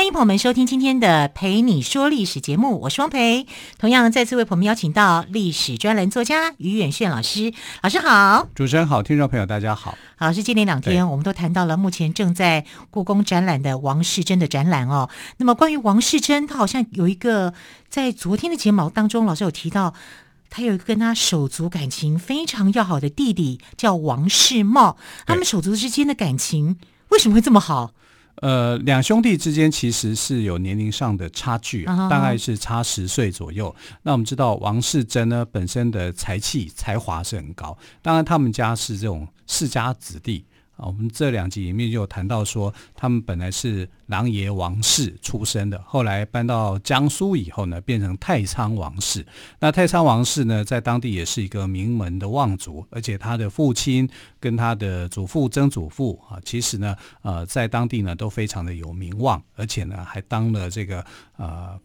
欢迎朋友们收听今天的《陪你说历史》节目，我是汪培。同样再次为朋友们邀请到历史专栏作家于远炫老师，老师好，主持人好，听众朋友大家好。老师，今年两天我们都谈到了目前正在故宫展览的王世贞的展览哦。那么关于王世贞，他好像有一个在昨天的节目当中，老师有提到，他有一个跟他手足感情非常要好的弟弟叫王世茂，他们手足之间的感情为什么会这么好？呃，两兄弟之间其实是有年龄上的差距，大概是差十岁左右。那我们知道王世贞呢，本身的才气才华是很高，当然他们家是这种世家子弟。我们这两集里面就谈到说，他们本来是琅琊王氏出身的，后来搬到江苏以后呢，变成太仓王氏。那太仓王氏呢，在当地也是一个名门的望族，而且他的父亲跟他的祖父、曾祖父啊，其实呢，呃，在当地呢都非常的有名望，而且呢，还当了这个呃，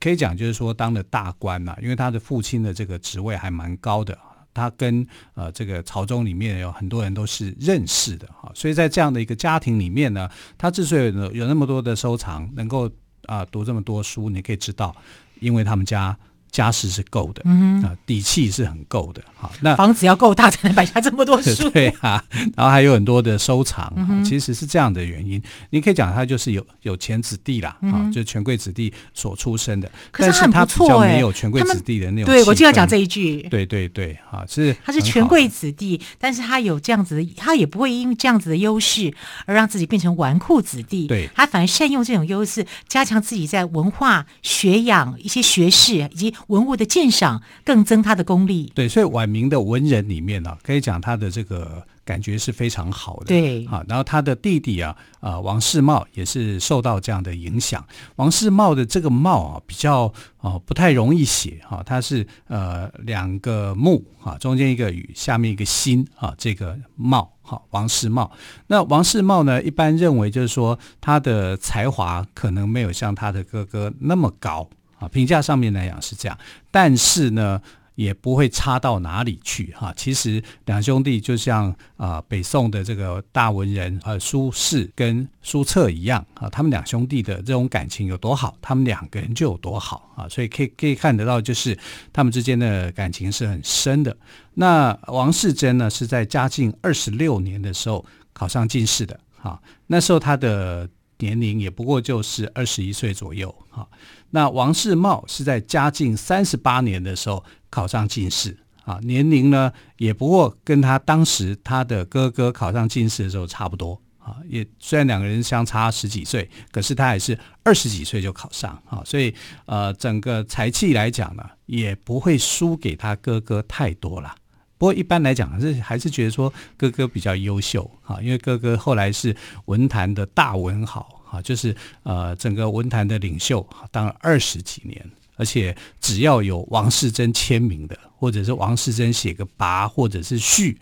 可以讲就是说当了大官呐，因为他的父亲的这个职位还蛮高的。他跟呃这个朝中里面有很多人都是认识的哈，所以在这样的一个家庭里面呢，他之所以有有那么多的收藏，能够啊、读这么多书，你可以知道，因为他们家。家世是够的，嗯啊，底气是很够的，好，那房子要够大才能摆下这么多书，对啊，然后还有很多的收藏，嗯、其实是这样的原因。你可以讲他就是有有钱子弟啦，就是权贵子弟所出身的，可是他很不错，但是他比较没有权贵子弟的那种。对，我就要讲这一句，对对对，啊，是他是权贵子弟，但是他有这样子的，他也不会因为这样子的优势而让自己变成纨绔子弟，对，他反而善用这种优势，加强自己在文化学养一些学识以及文物的鉴赏。更增他的功力，对，所以晚明的文人里面呢、啊，可以讲他的这个感觉是非常好的，对，啊，然后他的弟弟啊，啊、呃，王世茂也是受到这样的影响。王世茂的这个茂啊，比较啊、呃、不太容易写哈，他是呃两个木啊，中间一个雨，下面一个心啊，这个茂好，王世茂。那王世茂呢，一般认为就是说他的才华可能没有像他的哥哥那么高。评价上面来讲是这样，但是呢，也不会差到哪里去哈。其实两兄弟就像啊、北宋的这个大文人呃苏轼跟苏辙一样啊，他们两兄弟的这种感情有多好，他们两个人就有多好啊。所以可以可以看得到，就是他们之间的感情是很深的。那王世贞呢，是在嘉靖二十六年的时候考上进士的哈，那时候他的。年龄也不过就是二十一岁左右，哈。那王世茂是在嘉靖三十八年的时候考上进士，啊，年龄呢也不过跟他当时他的哥哥考上进士的时候差不多，啊，也虽然两个人相差十几岁，可是他还是二十几岁就考上，啊，所以呃，整个才气来讲呢，也不会输给他哥哥太多了。不过一般来讲，还是还是觉得说哥哥比较优秀哈，因为哥哥后来是文坛的大文豪啊，就是呃整个文坛的领袖，当了二十几年，而且只要有王世贞签名的，或者是王世贞写个跋或者是序，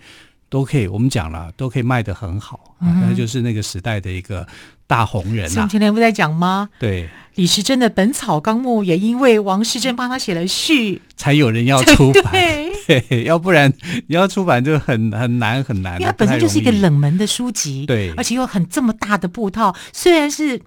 都可以。我们讲了，都可以卖得很好，那、嗯、就是那个时代的一个。大红人啊！前天不在讲吗？对，李时珍的《本草纲目》也因为王世贞帮他写了序，才有人要出版。对，对，要不然你要出版就很很难很难。因为它本身就是一个冷门的书籍，对，而且又很这么大的布套，虽然是。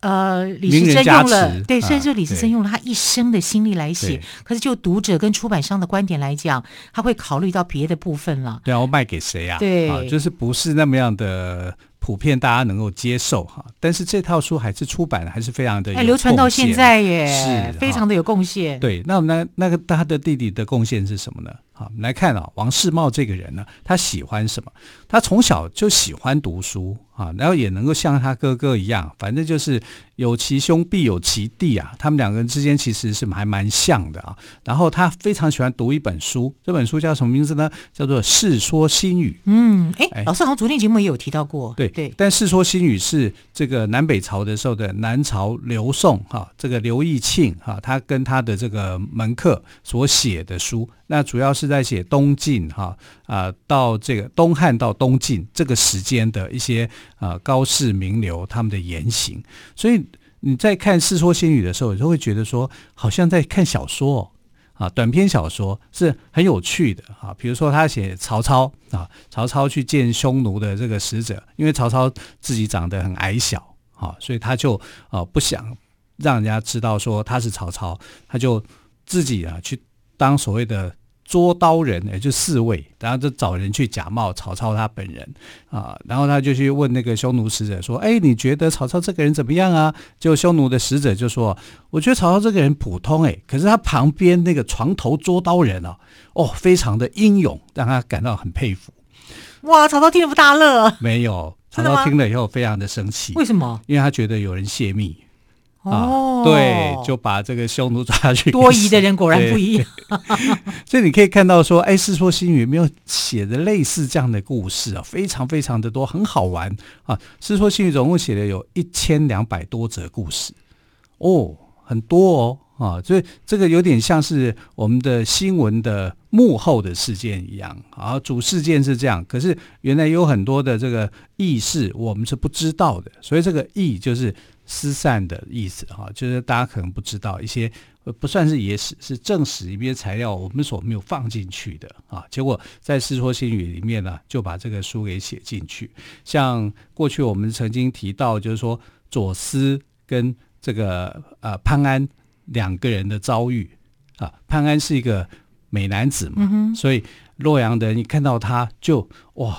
呃，李时珍用了，对，虽然说李时珍用了他一生的心力来写，可是就读者跟出版商的观点来讲，他会考虑到别的部分了。对啊，我卖给谁啊？对啊，就是不是那么样的普遍，大家能够接受哈。但是这套书还是出版的，还是非常的流传到现在耶，是非常的有贡献。对，那我们那那个他的弟弟的贡献是什么呢？好，我们来看啊，王世茂这个人呢，他喜欢什么？他从小就喜欢读书。啊，然后也能够像他哥哥一样，反正就是有其兄必有其弟啊。他们两个人之间其实是还蛮像的啊。然后他非常喜欢读一本书，这本书叫什么名字呢？叫做《世说新语》。嗯，哎，老师好像昨天节目也有提到过。对对，但《世说新语》是这个南北朝的时候的南朝刘宋哈，这个刘义庆哈，他跟他的这个门客所写的书。那主要是在写东晋哈啊，到这个东汉到东晋这个时间的一些啊高士名流他们的言行，所以你在看《世说新语》的时候，你就会觉得说，好像在看小说哦啊，短篇小说是很有趣的啊。比如说他写曹操啊，曹操去见匈奴的这个使者，因为曹操自己长得很矮小啊，所以他就啊不想让人家知道说他是曹操，他就自己啊去。当所谓的捉刀人，也就侍卫，然后就找人去假冒曹操他本人啊，然后他就去问那个匈奴使者说：“哎，你觉得曹操这个人怎么样啊？”就匈奴的使者就说：“我觉得曹操这个人普通，哎，可是他旁边那个床头捉刀人啊，哦，非常的英勇，让他感到很佩服。”哇，曹操听了不大乐，没有，曹操听了以后非常的生气，为什么？因为他觉得有人泄密。哦、啊，对，就把这个匈奴抓下去。多疑的人果然不一样。所以你可以看到说，哎，《世说新语》没有写的类似这样的故事啊，非常非常的多，很好玩啊。《世说新语》总共写了有一千两百多则故事，哦，很多哦啊，所以这个有点像是我们的新闻的幕后的事件一样啊。主事件是这样，可是原来有很多的这个軼事我们是不知道的，所以这个意就是。失散的意思哈，就是大家可能不知道一些不算是野史，是正史里面材料，我们所没有放进去的啊。结果在《世说新语》里面呢，就把这个书给写进去。像过去我们曾经提到，就是说左思跟这个呃潘安两个人的遭遇啊。潘安是一个美男子嘛，嗯、所以洛阳的人一看到他就哇，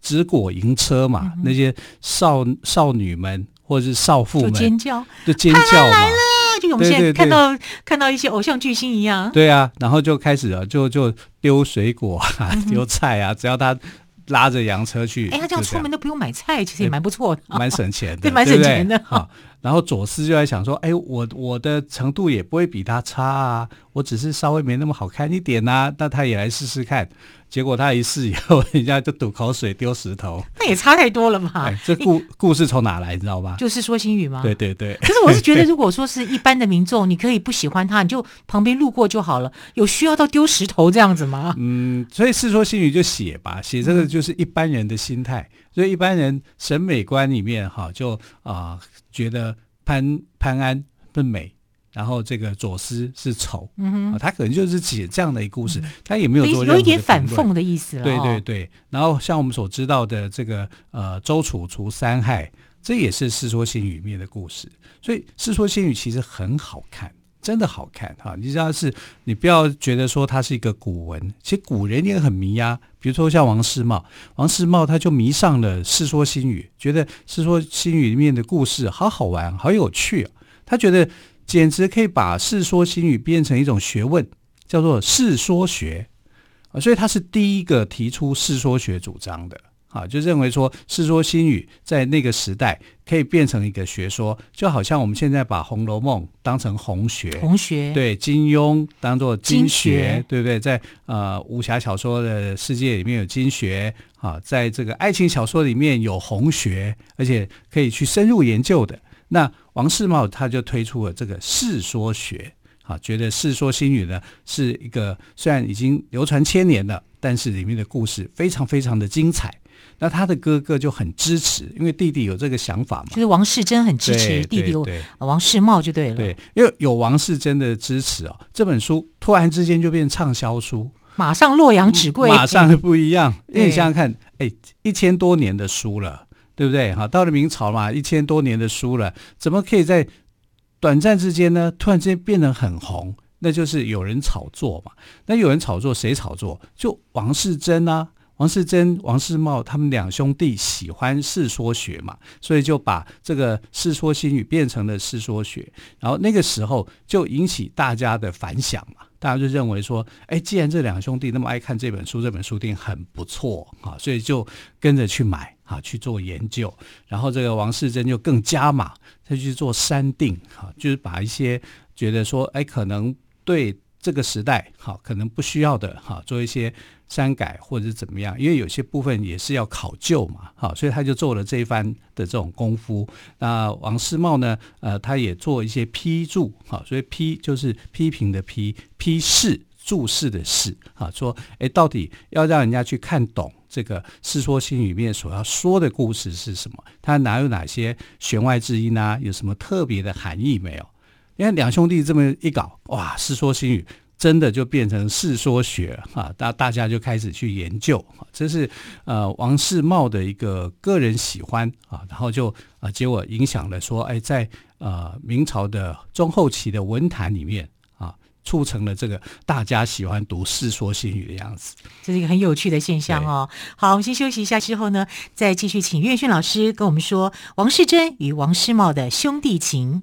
直裹银车嘛，嗯、那些少少女们。或者是少妇们尖叫，就尖叫嘛，就我们现在看到看到一些偶像巨星一样。对啊，然后就开始了，就就丢水果啊，丢菜啊，只要他拉着洋车去，哎，他这样出门都不用买菜，其实也蛮不错的，蛮省钱的，对，蛮省钱的。好，然后左思就在想说，哎，我我的程度也不会比他差啊，我只是稍微没那么好看一点呐，那他也来试试看。结果他一试以后，人家就吐口水、丢石头，那也差太多了嘛。哎、这故故事从哪来，你知道吗？就是说新语吗？对对对。可是我是觉得，如果说是一般的民众，你可以不喜欢他，你就旁边路过就好了。有需要到丢石头这样子吗？嗯，所以世说新语就写吧，写这个就是一般人的心态。嗯、所以一般人审美观里面哈，就啊、呃、觉得潘潘安不美。然后这个左思是丑，嗯哼，他可能就是写这样的一个故事，嗯、他也没有做有一点反讽的意思了。对对对，然后像我们所知道的这个呃周楚除三害，这也是《世说新语》里面的故事。所以《世说新语》其实很好看，真的好看哈！你知道是，你不要觉得说它是一个古文，其实古人也很迷呀、啊。比如说像王世茂，王世茂他就迷上了《世说新语》，觉得《世说新语》里面的故事好好玩，好有趣、啊，他觉得。简直可以把《世说新语》变成一种学问，叫做世说学啊！所以他是第一个提出世说学主张的啊，就认为说《世说新语》在那个时代可以变成一个学说，就好像我们现在把《红楼梦》当成红学，红学对金庸当做金学，金学对不对？在呃武侠小说的世界里面有金学啊，在这个爱情小说里面有红学，而且可以去深入研究的。那王世茂他就推出了这个世说学，啊，觉得《世说新语》呢是一个虽然已经流传千年了，但是里面的故事非常非常的精彩。那他的哥哥就很支持，因为弟弟有这个想法嘛，就是王世贞很支持弟弟王世茂就对了。对，因为有王世贞的支持哦，这本书突然之间就变畅销书，马上洛阳纸贵，马上不一样。因为你想想看，哎，一千多年的书了。对不对？哈，到了明朝嘛，一千多年的书了，怎么可以在短暂之间呢？突然之间变得很红？那就是有人炒作嘛。那有人炒作，谁炒作？就王世贞啊，王世贞、王世茂他们两兄弟喜欢世说学嘛，所以就把这个《世说新语》变成了世说学。然后那个时候就引起大家的反响嘛，大家就认为说，哎，既然这两兄弟那么爱看这本书，这本书定很不错啊，所以就跟着去买。啊去做研究，然后这个王世贞就更加码，他去做删定啊，就是把一些觉得说哎可能对这个时代好可能不需要的哈做一些。删改或者怎么样？因为有些部分也是要考究嘛，好，所以他就做了这一番的这种功夫。那王世茂呢？呃，他也做一些批注，哈，所以批就是批评的批，批示注释的释，哈，说，哎，到底要让人家去看懂这个《世说新语》里面所要说的故事是什么？它哪有哪些弦外之音啊？有什么特别的含义没有？因为两兄弟这么一搞，哇，《世说新语》。真的就变成世说学啊，大大家就开始去研究啊，这是呃王世茂的一个个人喜欢啊，然后就啊结果影响了说，哎，在呃明朝的中后期的文坛里面啊，促成了这个大家喜欢读《世说新语》的样子，这是一个很有趣的现象哦。好，我们先休息一下，之后呢，再继续请岳迅老师跟我们说王世贞与王世茂的兄弟情。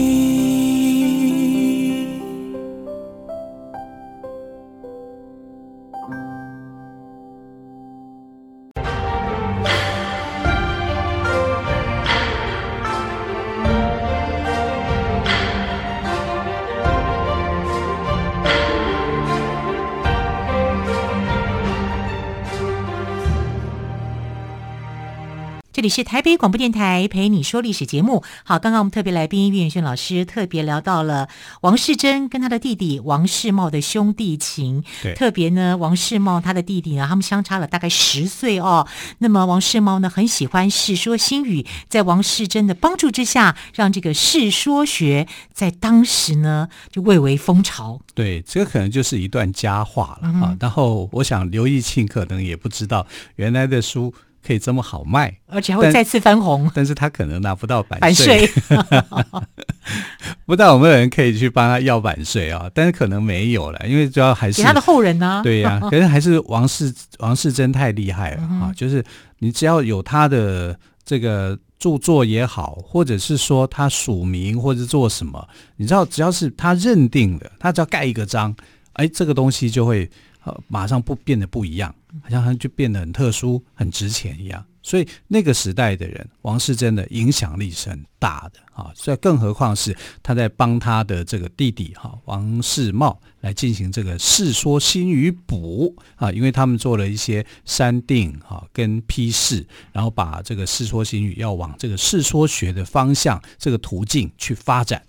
这里是台北广播电台陪你说历史节目。好，刚刚我们特别来宾岳轩老师特别聊到了王世贞跟他的弟弟王世茂的兄弟情。对，特别呢，王世茂他的弟弟呢，他们相差了大概十岁哦。那么王世茂呢，很喜欢《世说新语》，在王世贞的帮助之下，让这个世说学在当时呢就蔚为风潮。对，这个可能就是一段佳话了啊。嗯、然后我想刘义庆可能也不知道原来的书。可以这么好卖，而且还会再次翻红，但，但是他可能拿不到版税。不知道有没有人可以去帮他要版税啊？但是可能没有了，因为主要还是他的后人呢、啊。对呀、啊，可是还是王世王世贞太厉害了啊！就是你只要有他的这个著作也好，或者是说他署名或者做什么，你知道，只要是他认定的，他只要盖一个章，哎，这个东西就会。呃，马上不变得不一样，好像就变得很特殊、很值钱一样。所以那个时代的人，王世贞的影响力是很大的啊。所以更何况是他在帮他的这个弟弟哈王世茂来进行这个《世说新语补》啊，因为他们做了一些删定哈跟批示，然后把这个《世说新语》要往这个世说学的方向这个途径去发展。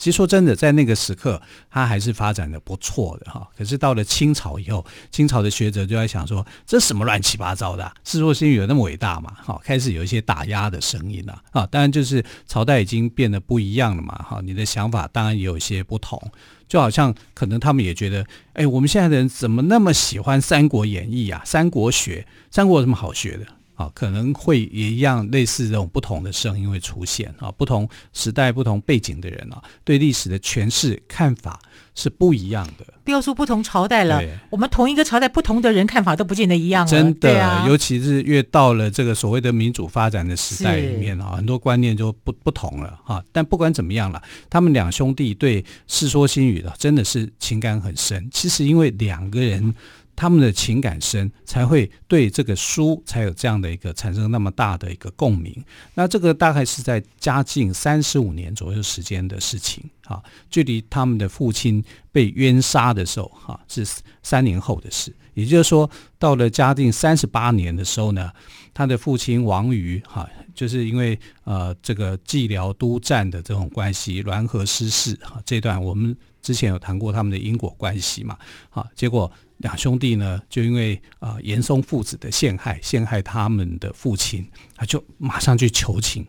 其实说真的，在那个时刻，他还是发展的不错的哈。可是到了清朝以后，清朝的学者就在想说，这什么乱七八糟的？世说新语有那么伟大吗？哈，开始有一些打压的声音了啊。当然，就是朝代已经变得不一样了嘛。哈，你的想法当然也有一些不同。就好像可能他们也觉得，哎，我们现在的人怎么那么喜欢《三国演义》啊？三国学，三国有什么好学的？啊，可能会也一样，类似这种不同的声音会出现啊，不同时代、不同背景的人啊，对历史的诠释看法是不一样的。不要说不同朝代了，我们同一个朝代，不同的人看法都不见得一样了。真的，啊、尤其是越到了这个所谓的民主发展的时代里面啊，很多观念就不不同了哈。但不管怎么样了，他们两兄弟对《世说新语》的真的是情感很深。其实因为两个人。他们的情感深，才会对这个书才有这样的一个产生那么大的一个共鸣。那这个大概是在嘉靖三十五年左右时间的事情啊，距离他们的父亲被冤杀的时候哈，是三年后的事。也就是说，到了嘉靖三十八年的时候呢，他的父亲王瑜哈，就是因为呃这个蓟辽督战的这种关系，栾河失势哈，这段我们之前有谈过他们的因果关系嘛，好，结果。两兄弟呢，就因为啊严嵩父子的陷害，陷害他们的父亲，他就马上去求情，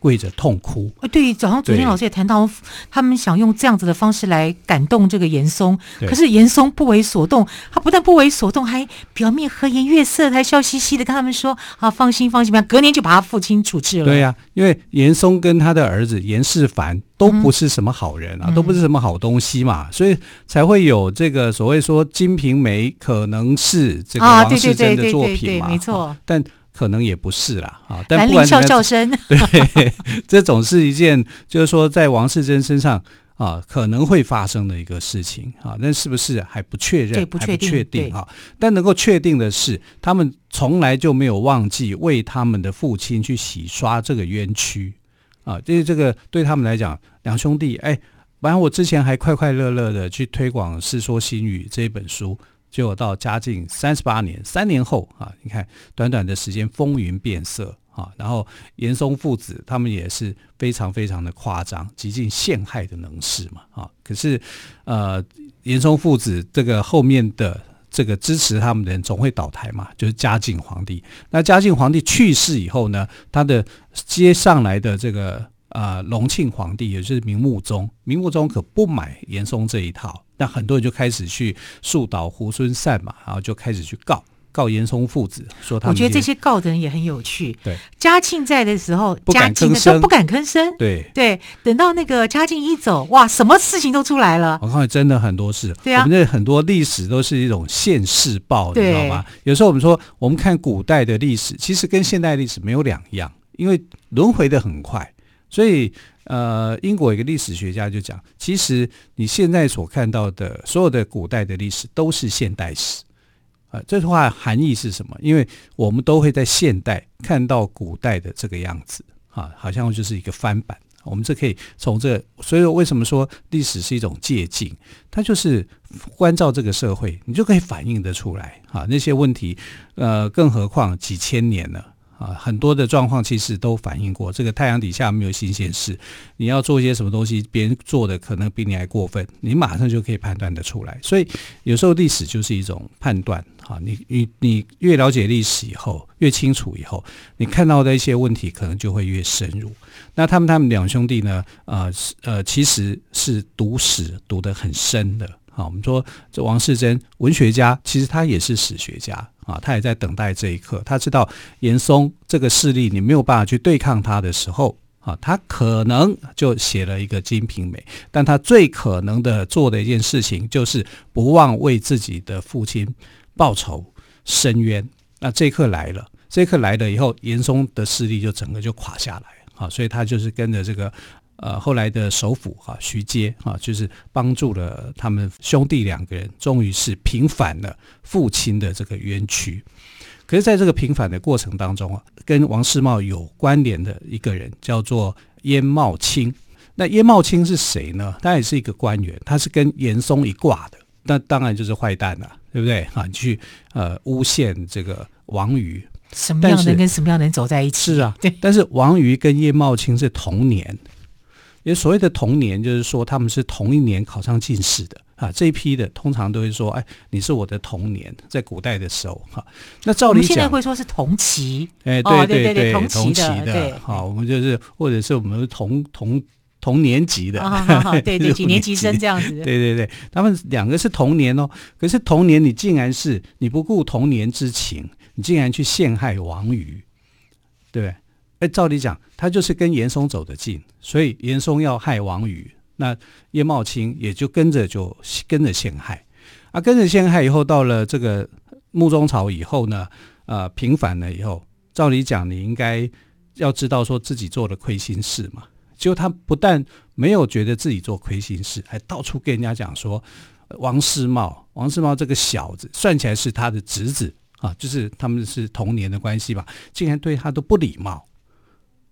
跪着痛哭。呃，对，早上昨天老师也谈到，他们想用这样子的方式来感动这个严嵩，可是严嵩不为所动，他不但不为所动，还表面和颜悦色，还笑嘻嘻的跟他们说：“啊，放心，放心吧。”隔年就把他父亲处置了。对呀、啊，因为严嵩跟他的儿子严世蕃都不是什么好人啊，嗯、都不是什么好东西嘛，嗯、所以才会有这个所谓说《金瓶梅》可能是这个王世贞的作品嘛，没错，但。可能也不是啦，啊，但不管笑笑声，对，这总是一件，就是说在王世贞身上啊，可能会发生的一个事情啊，那是不是还不确认？不确定，还不确定啊。但能够确定的是，他们从来就没有忘记为他们的父亲去洗刷这个冤屈啊。因为这个对他们来讲，两兄弟，哎，反正我之前还快快乐乐的去推广《世说新语》这一本书。结果到嘉靖三十八年，三年后啊，你看短短的时间风云变色啊，然后严嵩父子他们也是非常非常的夸张，极尽陷害的能事嘛啊。可是呃，严嵩父子这个后面的这个支持他们的人总会倒台嘛，就是嘉靖皇帝。那嘉靖皇帝去世以后呢，他的接上来的这个呃隆庆皇帝，也就是明穆宗，明穆宗可不买严嵩这一套。那很多人就开始去树倒猢狲散嘛，然后就开始去告告严嵩父子，说他们。我觉得这些告的人也很有趣。对，嘉庆在的时候，不敢吭声，不敢吭声。对对，等到那个嘉靖一走，哇，什么事情都出来了。我看真的很多事。对啊，我们这很多历史都是一种现世报，你知道吗？有时候我们说，我们看古代的历史，其实跟现代历史没有两样，因为轮回的很快，所以。呃，英国一个历史学家就讲，其实你现在所看到的所有的古代的历史都是现代史。啊、这句话含义是什么？因为我们都会在现代看到古代的这个样子，啊，好像就是一个翻版。我们这可以从这，所以为什么说历史是一种借镜？它就是关照这个社会，你就可以反映得出来啊，那些问题。呃，更何况几千年了。啊，很多的状况其实都反映过，这个太阳底下没有新鲜事。你要做一些什么东西，别人做的可能比你还过分，你马上就可以判断得出来。所以有时候历史就是一种判断。哈，你你你越了解历史以后，越清楚以后，你看到的一些问题可能就会越深入。那他们他们两兄弟呢？呃呃，其实是读史读得很深的。啊，我们说这王世贞文学家，其实他也是史学家啊，他也在等待这一刻。他知道严嵩这个势力，你没有办法去对抗他的时候啊，他可能就写了一个《金瓶梅》。但他最可能的做的一件事情，就是不忘为自己的父亲报仇伸冤。那这一刻来了，这一刻来了以后，严嵩的势力就整个就垮下来啊，所以他就是跟着这个。呃，后来的首辅哈徐阶哈，就是帮助了他们兄弟两个人，终于是平反了父亲的这个冤屈。可是，在这个平反的过程当中啊，跟王世茂有关联的一个人叫做鄢懋卿。那鄢懋卿是谁呢？他也是一个官员，他是跟严嵩一挂的。那当然就是坏蛋了，对不对啊？你去呃诬陷这个王瑜，什么样的人跟什么样的人走在一起？是啊，对。但是王瑜跟鄢懋卿是同年。也所谓的同年，就是说他们是同一年考上进士的啊。这一批的通常都会说：“哎，你是我的同年。”在古代的时候，哈，那照理讲，现在会说是同期。哎，对对对，同期的，好，我们就是或者是我们同同同年级的，对对，几年级生这样子。对对对，他们两个是同年哦。可是同年，你竟然是你不顾同年之情，你竟然去陷害王瑜，对。哎，照理讲，他就是跟严嵩走得近，所以严嵩要害王宇，那鄢懋卿也就跟着就跟着陷害，啊，跟着陷害以后，到了这个穆宗朝以后呢，呃，平反了以后，照理讲，你应该要知道说自己做了亏心事嘛，结果他不但没有觉得自己做亏心事，还到处跟人家讲说王世茂，王世茂这个小子，算起来是他的侄子啊，就是他们是同年的关系吧，竟然对他都不礼貌。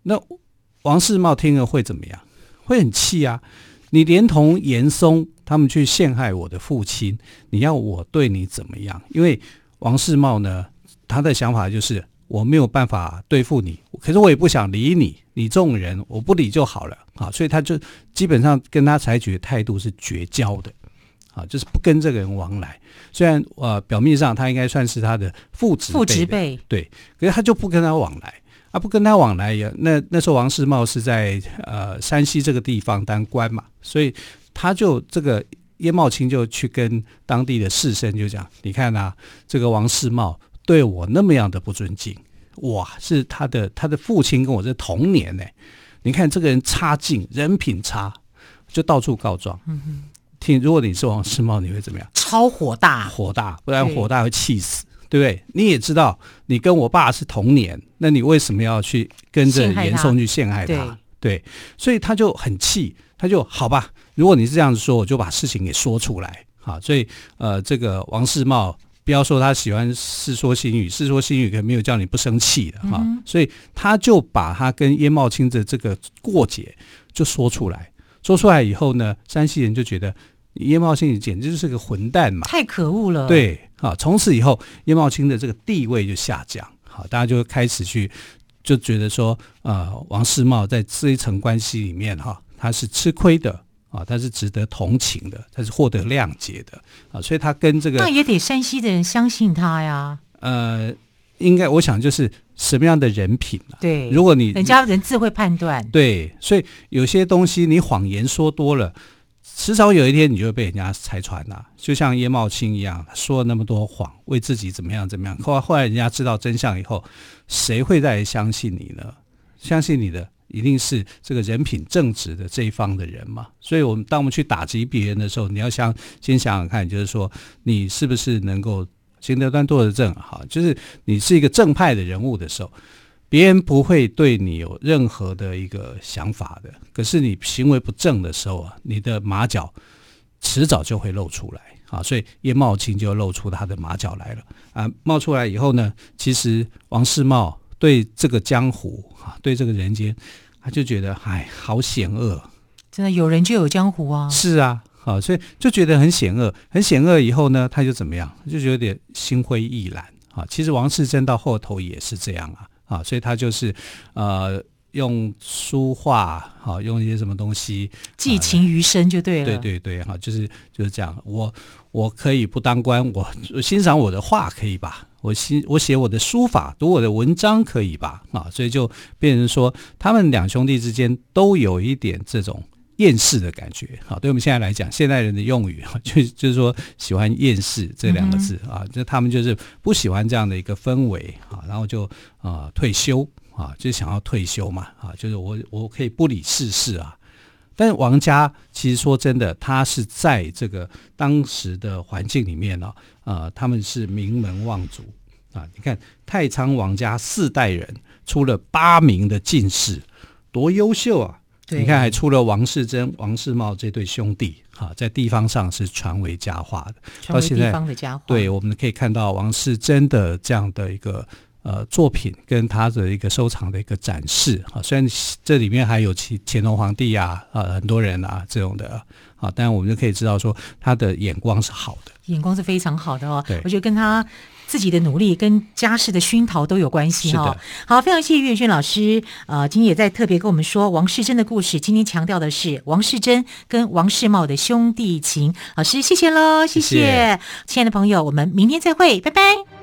那王世茂听了会怎么样？会很气啊！你连同严嵩他们去陷害我的父亲，你要我对你怎么样？因为王世茂呢，他的想法就是我没有办法对付你，可是我也不想理你，你这种人我不理就好了啊！所以他就基本上跟他采取的态度是绝交的啊，就是不跟这个人往来。虽然呃表面上他应该算是他的父子父执辈，对，可是他就不跟他往来。啊，不跟他往来也。那那时候王世茂是在呃山西这个地方当官嘛，所以他就这个叶茂卿就去跟当地的士绅就讲：你看呐、啊，这个王世茂对我那么样的不尊敬，哇，是他的他的父亲跟我是同年呢。你看这个人差劲，人品差，就到处告状。嗯哼，听，如果你是王世茂，你会怎么样？超火大，火大，不然火大会气死。对不对？你也知道，你跟我爸是同年，那你为什么要去跟着严嵩去陷害他？对，对，所以他就很气，他就好吧。如果你是这样子说，我就把事情给说出来。好，所以呃，这个王世茂不要说他喜欢《世说新语》，《世说新语》可能没有叫你不生气的哈、嗯。所以他就把他跟鄢茂卿的这个过节就说出来。说出来以后呢，山西人就觉得。鄢茂卿简直就是个混蛋嘛！太可恶了。对，好，从此以后，鄢茂卿的这个地位就下降。好，大家就开始去就觉得说，呃，王世茂在这一层关系里面，哈，他是吃亏的啊，他是值得同情的，他是获得谅解的啊，所以他跟这个那也得山西的人相信他呀。呃，应该我想就是什么样的人品啊？对，如果你人家人自会判断。对，所以有些东西你谎言说多了。迟早有一天，你就会被人家拆穿了，就像鄢茂卿一样，说了那么多谎，为自己怎么样怎么样。后来后来人家知道真相以后，谁会再相信你呢？相信你的一定是这个人品正直的这一方的人嘛。所以，我们当我们去打击别人的时候，你要想先想想看，就是说你是不是能够行得端坐得正，哈，就是你是一个正派的人物的时候。别人不会对你有任何的一个想法的，可是你行为不正的时候啊，你的马脚迟早就会露出来啊，所以叶茂卿就露出他的马脚来了。啊，冒出来以后呢，其实王世茂对这个江湖啊，对这个人间，他就觉得哎，好险恶，真的有人就有江湖啊，是啊，好，所以就觉得很险恶，很险恶以后呢，他就怎么样，就觉得有点心灰意懒。啊。其实王世贞到后头也是这样啊。啊，所以他就是，呃，用书画，好，用一些什么东西寄情于生就对了。对对对，哈，就是就是这样。我我可以不当官，我欣赏我的画可以吧？我欣我写我的书法，读我的文章可以吧？啊，所以就变成说，他们两兄弟之间都有一点这种。厌世的感觉，好，对我们现在来讲，现代人的用语 就就是说喜欢厌世这两个字啊，就他们就是不喜欢这样的一个氛围啊，然后就啊、呃、退休啊，就想要退休嘛啊，就是我我可以不理世事啊。但是王家其实说真的，他是在这个当时的环境里面呢，啊，他们是名门望族啊。你看太仓王家四代人出了八名的进士，多优秀啊！你看，还出了王世贞、王世茂这对兄弟，哈，在地方上是传为佳话的。到现在。对，我们可以看到王世贞的这样的一个呃作品，跟他的一个收藏的一个展示。哈，虽然这里面还有乾乾隆皇帝啊，啊，很多人啊这种的，啊，但我们就可以知道说他的眼光是好的，眼光是非常好的哦。对，我觉得跟他。自己的努力跟家世的熏陶都有关系哈、哦。好，非常谢谢岳轩老师，呃，今天也在特别跟我们说王世贞的故事。今天强调的是王世贞跟王世茂的兄弟情。老师，谢谢喽，谢谢，谢谢亲爱的朋友，我们明天再会，拜拜。